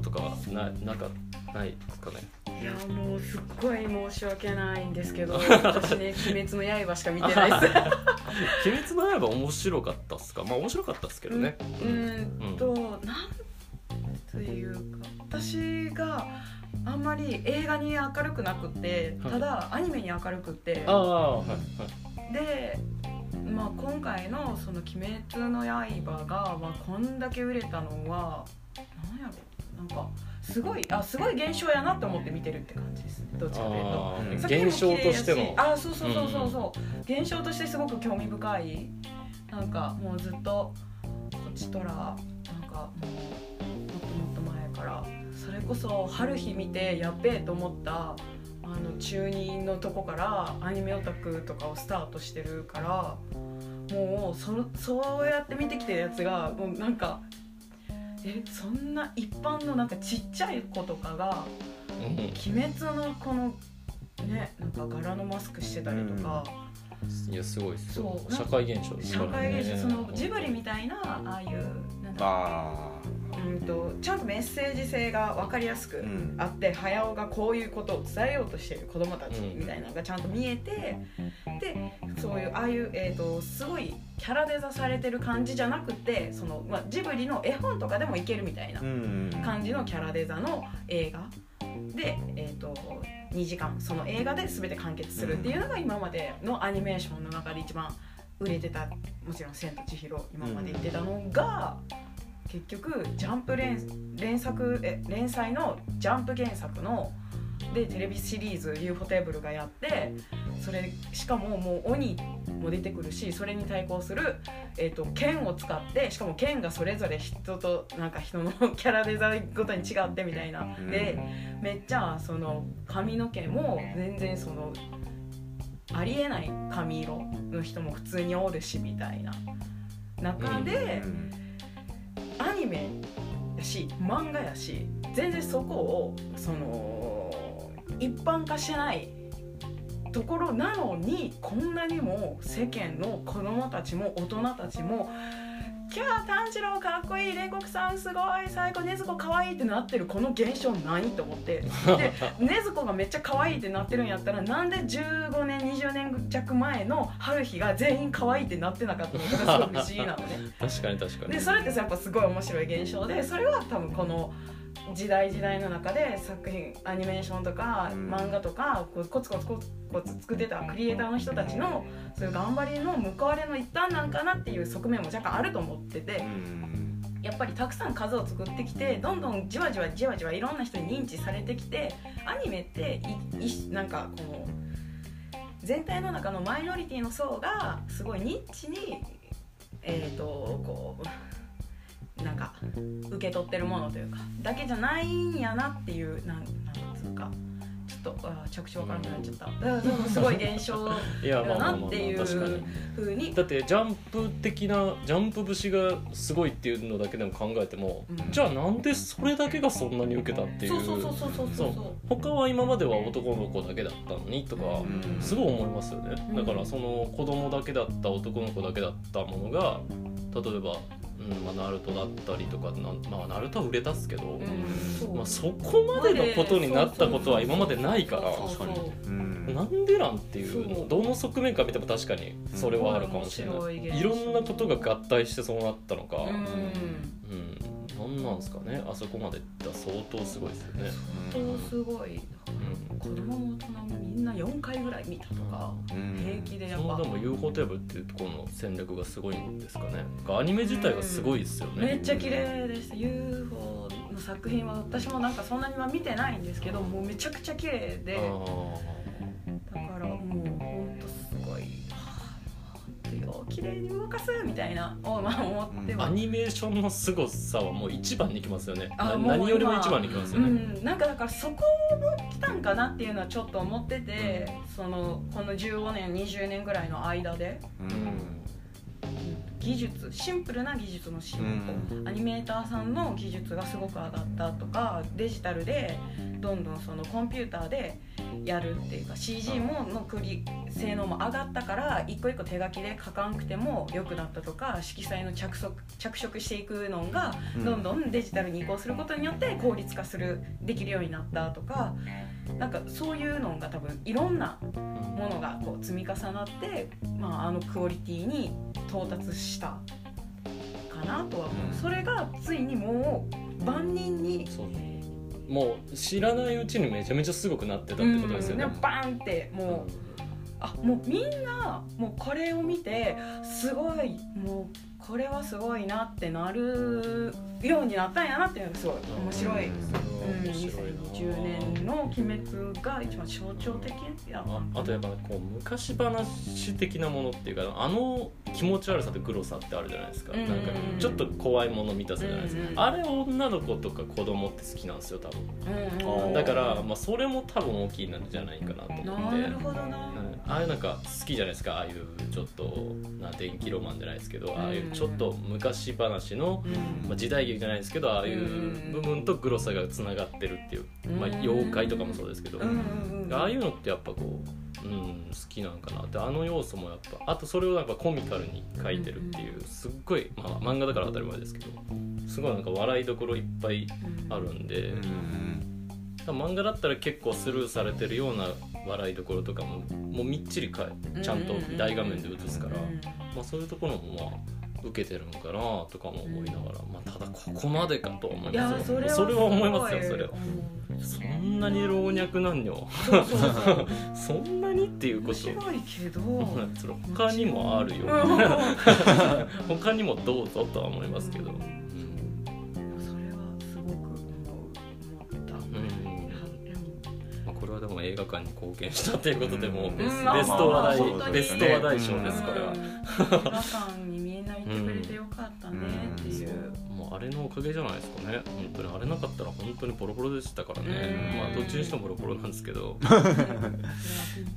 こととかはななんかないですかね？いやもうすっごい申し訳ないんですけど 私ね「鬼滅の刃」しか見てないです。鬼滅の刃面白かったっすか？まあ面白かったっすけどね。うーんと、なんというか私があんまり映画に明るくなくってはい。ただアニメに明るくって。ああはいはい。で、まあ、今回の「その鬼滅の刃が」まあ、こんだけ売れたのはなんやろなんかすごいあすごい現象やなと思って見てるって感じです。どっちかというと。現象としてのあそうそうそうそうそう、現象としてすごく興味深い。なんかもうずっとこっちとらなんかもっともっと前から。それこそ春日見てやっべえと思ったあの中2のとこからアニメオタクとかをスタートしてるからもうそそうやって見てきてるやつがもうなんかえそんな一般のなんかちっちゃい子とかがうん。鬼滅のこのねなんか柄のマスクしてたりとか、いやすごいっすよ。そう社会現象です社からね。会現象そのジブリみたいなああいうなんだあうんとちゃんとメッセージ性が分かりやすくあって早尾がこういうことを伝えようとしている子供たちうんみたいなのがちゃんと見えて、でそういうああいう、えー、とすごいキャラデザされてる感じじゃなくてその、まあ、ジブリの絵本とかでもいけるみたいなうん。感じのキャラデザの映画。で、えー、と2時間その映画で全て完結するっていうのが今までのアニメーションの中で一番売れてたもちろん「千と千尋」今まで言ってたのが、結局ジャンプ連連作え連載のジャンプ原作のでテレビシリーズ UFO テーブルがやってそれしかももう鬼も出てくるしそれに対抗する、えー、と剣を使ってしかも剣がそれぞれ人となんか人のキャラデザごとに違ってみたいな、うん。でめっちゃその髪の毛も全然そのありえない髪色の人も普通におるしみたいな。中で。うん。アニメやし漫画やし全然そこをその一般化してないところなのにこんなにも世間の子供たちも大人たちも「キャー炭治郎かっこいい。煉獄さんすごい。最高。禰豆子かわいい」ってなってるこの現象何と思って。で禰豆子がめっちゃ可愛いってなってるんやったらなんで15年20年弱前の春日が全員可愛いってなってなかったのかがすごい不思議なのね。確かに確かに。でそれってやっぱすごい面白い現象でそれは多分この時代時代の中で作品アニメーションとかうん。漫画とかこうコツコツコツコツ作ってたクリエイターの人たちのそういう頑張りの報われの一端なんかなっていう側面も若干あると思っててうん。やっぱりたくさん数を作ってきてどんどんじわじわじわじわいろんな人に認知されてきてアニメっていいなんかこの全体の中のマイノリティの層がすごいニッチにえー、とこうなんか受け取ってるものというかだけじゃないんやなっていうなんなんつうかちょっとあー着地わからなくなっちゃった。だかすごい現象いやまあまだなっていうふうに。だってジャンプ的なジャンプ節がすごいっていうのだけでも考えても、うん。じゃあなんでそれだけがそんなに受けたっていう？そうそうそうそうそうそうそう。他は今までは男の子だけだったのにとか、うん。すごい思いますよね。うんだからその子供だけだった男の子だけだったものが例えば、うん。まあ、ナルトだったりとかなまあナルトは売れたっすけど、うん。まあ、そこまでのことになったことは今までないからそうそうそうう。ん。なんでなんっていそう。うどの側面から見ても確かにそれはあるかもしれない、いろんなことが合体してそうなったのか、うんうん、なんなんですかね。あそこまでいったら相当すごいですよね、相当すごい子供も大人もみんな4回ぐらい見たとかうん。平気でやっぱ。そのでも UFO テーブルっていうところの戦略がすごいんですかね。アニメ自体がすごいですよね、めっちゃ綺麗でした。UFO の作品は私もなんかそんなには見てないんですけどもうめちゃくちゃ綺麗で。あだからもう綺麗に動かすみたいなをまあ思っては。ーアニメーションの凄さはもう一番にきますよね。何よりも一番にきますようね、ん、なんかだからそこも来たんかなっていうのはちょっと思っててそのこの15年20年ぐらいの間で。うん。技術シンプルな技術の進歩、アニメーターさんの技術がすごく上がったとかデジタルでどんどんそのコンピューターでやるっていうか CG ものクリ性能も上がったから一個一個手書きで書かんくても良くなったとか色彩の着色着色していくのがうん。どんどんデジタルに移行することによって効率化するできるようになったとかなんかそういうのが多分いろんなものがこう積み重なって、まあ、あのクオリティに到達したかなとは思う、うん。それがついにもう万人にそうもう知らないうちにめちゃめちゃすごくなってたってことですよね、うん。バーンってもうあもうみんなもうこれを見てすごいもうこれはすごいなってなるようになったんやなっていうのがすごい面白い。うん。うん、面白い。な2010年の「鬼滅」が一番象徴的やなああとやっぱこう昔話的なものっていうかあの気持ち悪さとグロさってあるじゃないですか、うん。なんかちょっと怖いもの見たさじゃないですか、うんあれ女の子とか子供って好きなんですよ多分。うんうんだから、まあ、それも多分大きいんじゃないかなと思って。なるほどな、うんああいうなんか好きじゃないですか。ああいうちょっとな電気ロマンじゃないですけどああいうちょっと昔話の、うん。まあ、時代劇じゃないですけどああいう部分とグロさがつながってるっていう、まあ、妖怪とかもそうですけど、ああいうのってやっぱこう、うん、好きなんかなって。あの要素もやっぱあとそれをやっぱコミカルに描いてるっていうすっごい、まあ、漫画だから当たり前ですけどすごいなんか笑いどころいっぱいあるんで、漫画だったら結構スルーされてるような笑いどころとかももうみっちりかいちゃんと大画面で映すから、まあ、そういうところもまあ受けてるのかなとかも思いながら、まあ、ただここまでかとは思いますよ。それはそれは思いますよごそれは。うん。そんなに老若男女 そんなにっていうこと。面白いけど。それ他にもあるよ。うん。他にもどうぞとは思いますけど、はでも映画館に貢献したということでもうベス,、ト話題、ベスト話題賞です、うん。これは。映画館にみんな行ってくれてよかったねっていう、もうあれのおかげじゃないですかね。本当にあれなかったら本当にボロボロでしたからね、うん。まあどっちにしてもボロボロなんですけど。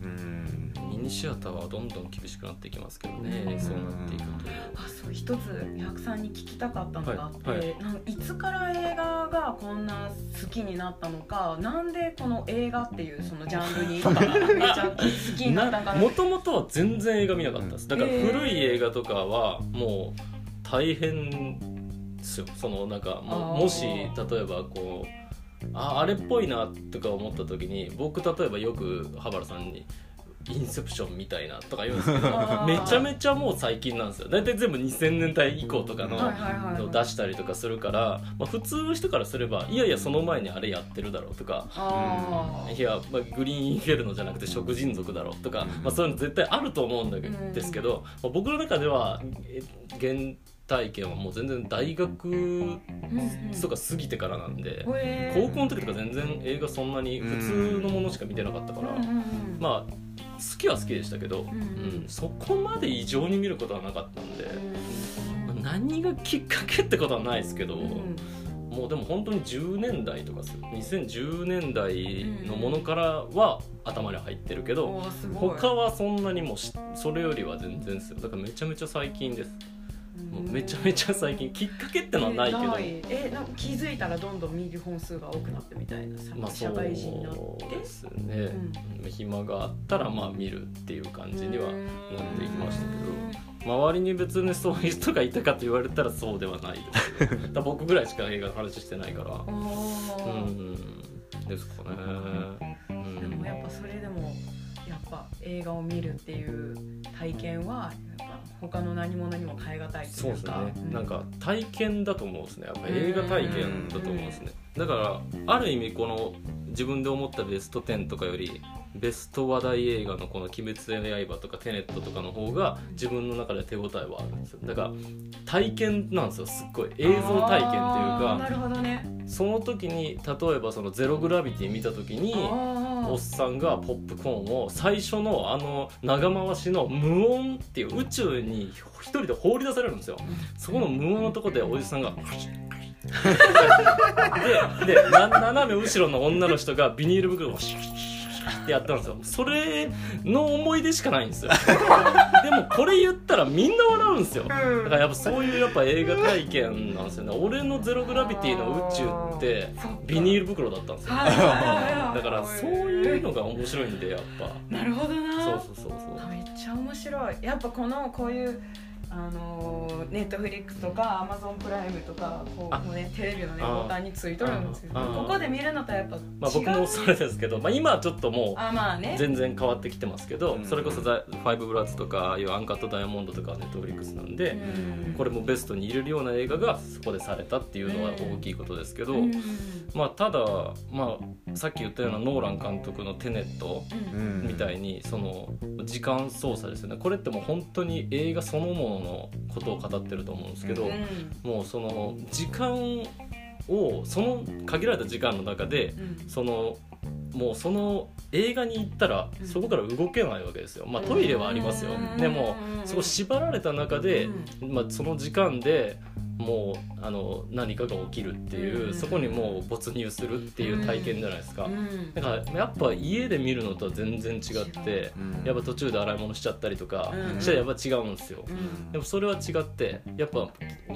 うん ミニシアターはどんどん厳しくなっていきますけどね、うん。そうなっていくと。あそう一つ百さんに聞きたかったのがあって、はいはい。なんかいつから映画がこんな好きになったのかなんでこの映画っていうそのジャンルにめちゃ好きになったんかなもともとは全然映画見なかったです。だから古い映画とかはもう大変ですよ。そのなんかももし例えばこうああれっぽいなとか思った時に僕例えばよく羽原さんに「インセプションみたいな」とか言うんですけどめちゃめちゃもう最近なんですよ。大体全部2000年代以降とかのの出したりとかするから、まあ、普通の人からすればいやいやその前にあれやってるだろうとかいや、まあ、グリーンインフェルノじゃなくて食人族だろうとか、まあ、そういうの絶対あると思うんだけうんですけど、まあ、僕の中ではえ原体験はもう全然大学とか過ぎてからなんで、高校の時とか全然映画そんなに普通のものしか見てなかったから、まあ好きは好きでしたけど、ん。うんそこまで異常に見ることはなかったんで、何がきっかけってことはないですけど。うん。もうでも本当に10年代とかする2010年代のものからは頭に入ってるけど、他はそんなにもしそれよりは全然ですよ。だからめちゃめちゃ最近ですもうめちゃめちゃ最近きっかけってのはないけど、ええなんか気づいたらどんどん見る本数が多くなってみたいな社会人になって。うですね、暇があったらまあ見るっていう感じにはなっていきましたけど。周りに別にそういう人がいたかと言われたらそうではないです僕ぐらいしか映画の話してないから。おうーん。ですかね、うん。でもやっぱそれでもやっぱ映画を見るっていう体験は他の何物にも代え難いとそですね。いううか、なんか体験だと思うんですね。やっぱ映画体験だと思うんですね。だからある意味この自分で思ったベスト10とかよりベスト話題映画のこの「鬼滅の刃」とか「テネット」とかの方が自分の中で手応えはあるんですよ。だから体験なんですよ。すっごい映像体験っていうあーなかるほどね。その時に例えばその「ゼログラビティ」見た時にあおっさんがポップコーンを最初のあの長回しの無音っていう宇宙に一人で放り出されるんですよ。そこの無音のとこでおじさんが ででな斜め後ろの女の人がビニール袋をシュッってやったんですよ。それの思い出しかないんですよ。でもこれ言ったらみんな笑うんですよ。だからやっぱそういうやっぱ映画体験なんですよね。俺の「ゼログラビティ」の宇宙ってビニール袋だったんですよ。だからそういうのが面白いんでやっぱ。なるほどな。そうそうそうそう。めっちゃ面白い。やっぱこのこういうあのネットフリックスとかアマゾンプライムとかこうもう、ね、テレビのねあボタンについとるんですよああここで見るのとやっぱ違う、まあ僕もそれですけど、まあ、今はちょっともうあまあね。全然変わってきてますけど、うん。それこそザ「ファイブブラッツ」とかああいう「アンカット・ダイヤモンド」とかはネットフリックスなんで、うん。これもベストに入れるような映画がそこでされたっていうのは大きいことですけど、うん。まあただ、まあ、さっき言ったようなノーラン監督の「テネット」うん。みたいにその時間操作ですよね。これってもう本当に映画そのもののことを語ってると思うんですけど、うんもうその時間をその限られた時間の中でうん。そのもうその映画に行ったらうん。そこから動けないわけですよ。まあトイレはありますよ。うん。でもそこ縛られた中で、うん。まあ、その時間でもうあの何かが起きるっていう、うん。そこにもう没入するっていう体験じゃないですか、うん。だからやっぱ家で見るのとは全然違ってうん。やっぱ途中で洗い物しちゃったりとかうん。したらやっぱ違うんですよ、うん。でもそれは違ってやっぱ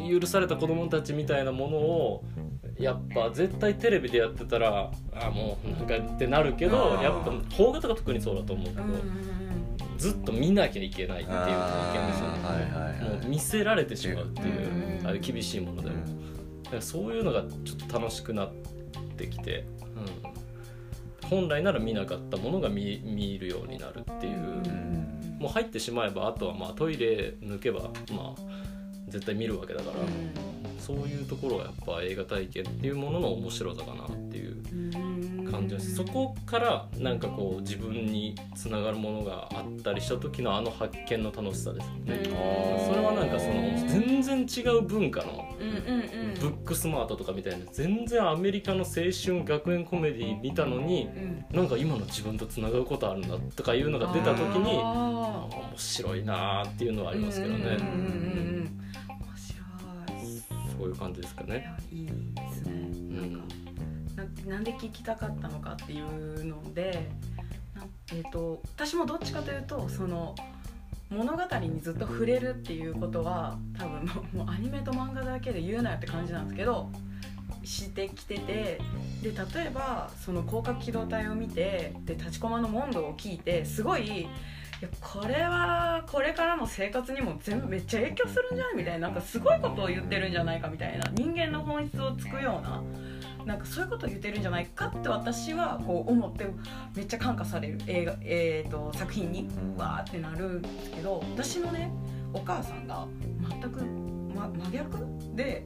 許された子供たちみたいなものをやっぱ絶対テレビでやってたらあもうなんかってなるけどうん。やっぱ邦画とか特にそうだと思うけど、うんうんずっと見なきゃいけないっていう体験ですよね、はいはいはい。もう見せられてしまうっていう、うん。ああいう厳しいものでも、だからそういうのがちょっと楽しくなってきて、うん、本来なら見なかったものが見見るようになるっていう、うん。もう入ってしまえばあとはまあトイレ抜けばまあ絶対見るわけだから、そういうところがやっぱ映画体験っていうものの面白さかなっていううん感じですそこからなんかこう自分につながるものがあったりした時のあの発見の楽しさですよね、うん。それはなんかその全然違う文化のブックスマートとかみたいな全然アメリカの青春学園コメディ見たのにうん。なんか今の自分とつながることあるんだとかいうのが出た時に面白いなーっていうのはありますけどね、そういう感じですかね。いやいいですねなんか、ななんで聞きたかったのかっていうのでなえー、と私もどっちかというとその物語にずっと触れるっていうことは多分もうもうアニメと漫画だけで言うなよって感じなんですけどしてきててで例えばその広角機動隊を見てで立ちこまの問答を聞いてすごいいやこれはこれからの生活にも全部めっちゃ影響するんじゃない？みたいななんかすごいことを言ってるんじゃないかみたいな人間の本質をつくようななんかそういうことを言ってるんじゃないかって私はこう思ってめっちゃ感化される映画、えー、と作品にうんわーってなるんですけど私のねお母さんが全く、ま、真逆で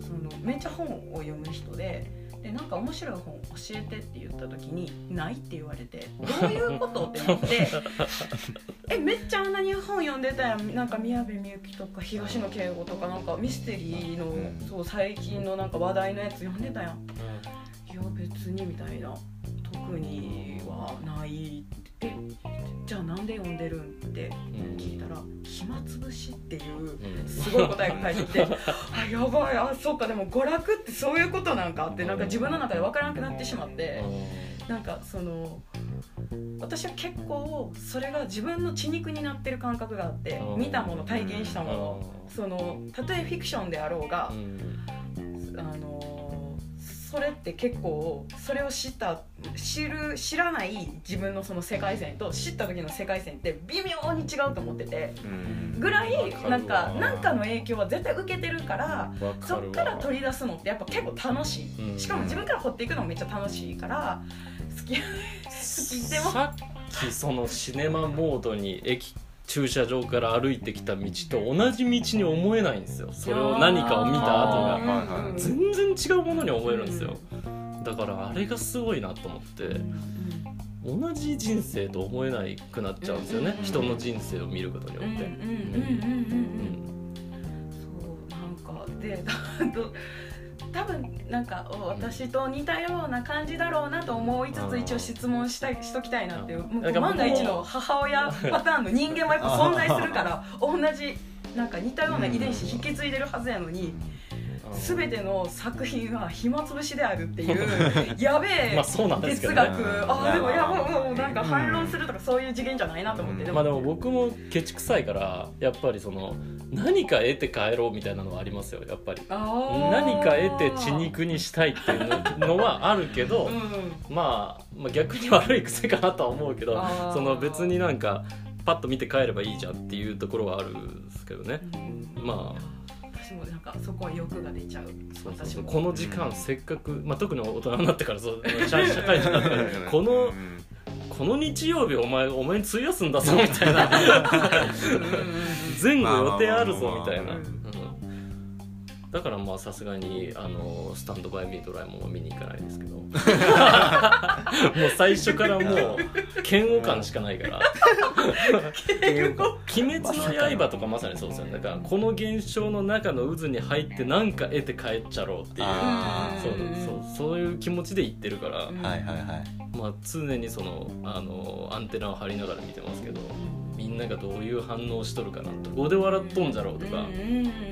そのめっちゃ本を読む人で。でなんか面白い本教えてって言った時に「ない」って言われて「どういうこと?」ってなって「えめっちゃあんなに本読んでたやんなんか宮部みゆきとか東野圭吾とかなんかミステリーの、うん。そう最近のなんか話題のやつ読んでたやん」いや別にみたいな特にはないえじゃあなんで読んでるんって聞いたら「暇つぶし」っていうすごい答えが返ってきて あやばいあそうかでも娯楽ってそういうことなんかってなんか自分の中で分からなくなってしまってなんかその私は結構それが自分の血肉になってる感覚があって見たもの体験したもの。そのたとえフィクションであろうがあのそれって結構それを知った知る知らない自分のその世界線と知った時の世界線って微妙に違うと思っててうん。ぐらいなんかなんかの影響は絶対受けてるからそっから取り出すのってやっぱ結構楽しい、うん。しかも自分から掘っていくのもめっちゃ楽しいから好き好きでも。さっきそのシネマモードに駅駐車場から歩いてきた道と同じ道に思えないんですよ。それを何かを見た後が。全然違うものに思えるんですよ。だからあれがすごいなと思って。うん。同じ人生と思えなくなっちゃうんですよね。うん人の人生を見ることによって。そうなんかで ど多分なんかお私と似たような感じだろうなと思いつつ一応質問したいしときたいなって万が一の母親パターンの人間もやっぱ存在するから 同じなんか似たような遺伝子引き継いでるはずやのにうん全ての作品は暇つぶしであるっていう やべえまあそうなんですけ哲どね。学。あーでもいやもうなんか反論するとかそういう次元じゃないなと思って、まあでも僕もケチくさいからやっぱりその何か得て帰ろうみたいなのはありますよやっぱり。何か得て血肉にしたいっていうののはあるけど、うんまあ、まあ逆に悪い癖かなとは思うけどその別になんかパッと見て帰ればいいじゃんっていうところはあるんですけどね。うん。まあ私もなんかそこは欲が出ちゃう。そうそうそう。この時間せっかく、まあ、特に大人になってからそう社社会人になってからこのこの日曜日お前お前に費やすんだぞみたいな。前後予定あるぞみたいな、だからまあさすがにあのスタンドバイミードラえもんは見に行かないですけど。もう最初からもう嫌悪感しかないから「鬼滅の刃」とかまさにそうですよね。だからこの現象の中の渦に入って何か得て帰っちゃろうっていう。あそうそうそういう気持ちで言ってるから、はいはいはい。まあ、常にそのあのアンテナを張りながら見てますけどみんながどういう反応しとるかなとここで笑っとんじゃろうとか、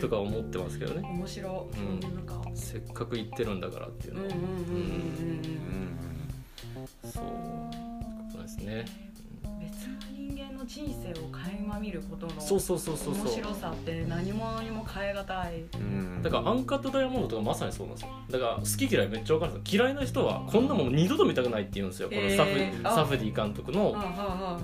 とか思ってますけどね。面白い、うん。せっかく言ってるんだからっていうのは、そうですね別の人間の人生を垣間見ることのそうそうそうそう面白さって何者にも変え難い。うん。だからアンカットダイヤモンドとかまさにそうなんですよ。だから好き嫌いめっちゃ分かるんですよ。嫌いな人はこんなもん二度と見たくないって言うんですよ。このサフ,、へーあサフディ監督の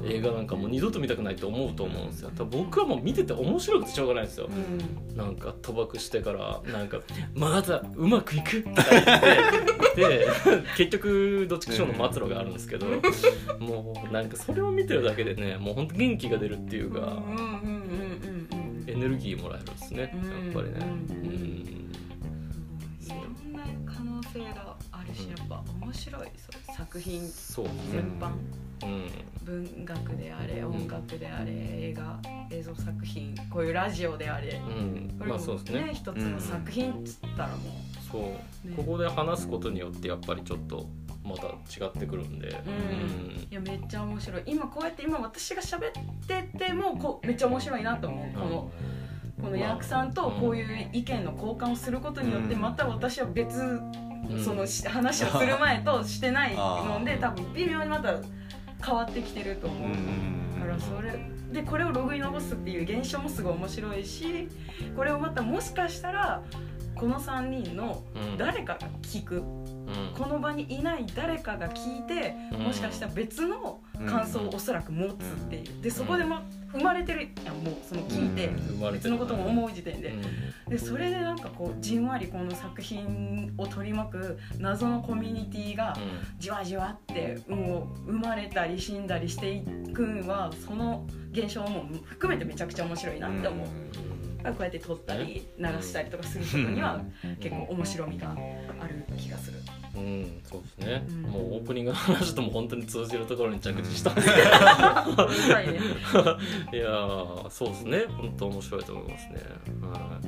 映画なんかもう二度と見たくないと思うと思うんですよ。僕はもう見てて面白くてしょうがないんですよ。うん。なんか賭博してからなんか「まだうまくいく?」とか言って。で結局どっちかしらの末路があるんですけど もうなんかそれを見てるだけでねもう本当元気が出るっていうかうんうんうんうんうんエネルギーもらえるんですねやっぱりね。うんうんいろんな可能性があるしやっぱ面白いそう作品。全ね。般。うん文学であれ音楽であれ映画映像作品こういうラジオであれ。うん。これもまあそうですね。一つの作品っつったらもそう。ね。ここで話すことによってやっぱりちょっとまた違ってくるんで。う、うん。いやめっちゃ面白い。今こうやって今私が喋っててもこうめっちゃ面白いなと思う。このこの役さんとこういう意見の交換をすることによってうん。また私は別うん。そのし話をする前としてないので 多分微妙にまた変わってきてると思う。だからそれでこれをログに残すっていう現象もすごい面白いしこれをまたもしかしたらこの3人のうん。誰かが聞く。うん。この場にいない誰かが聞いてうん。もしかしたら別の感想をおそらく持つっていう。でそこで、ま、生まれてるやんもうその聞いて別のことも思う時点で。うん。でそれでなんかこうじんわりこの作品を取り巻く謎のコミュニティがじわじわってもう生まれたり死んだりしていくんはその現象も含めてめちゃくちゃ面白いなって思う。こうやって撮ったり流したりとかすることには結構面白みがある気がする。うん、うん、そうですね、うん。もうオープニングの話とも本当に通じるところに着地したんですけ。ど。いやーそうですね。本当面白いと思いますね、は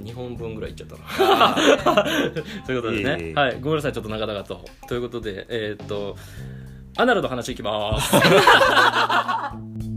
い、2本分ぐらいいっちゃったな。ということでね、いえいえはい、ごめんなさいちょっと長々と。ということでえーっとアナルの話いきます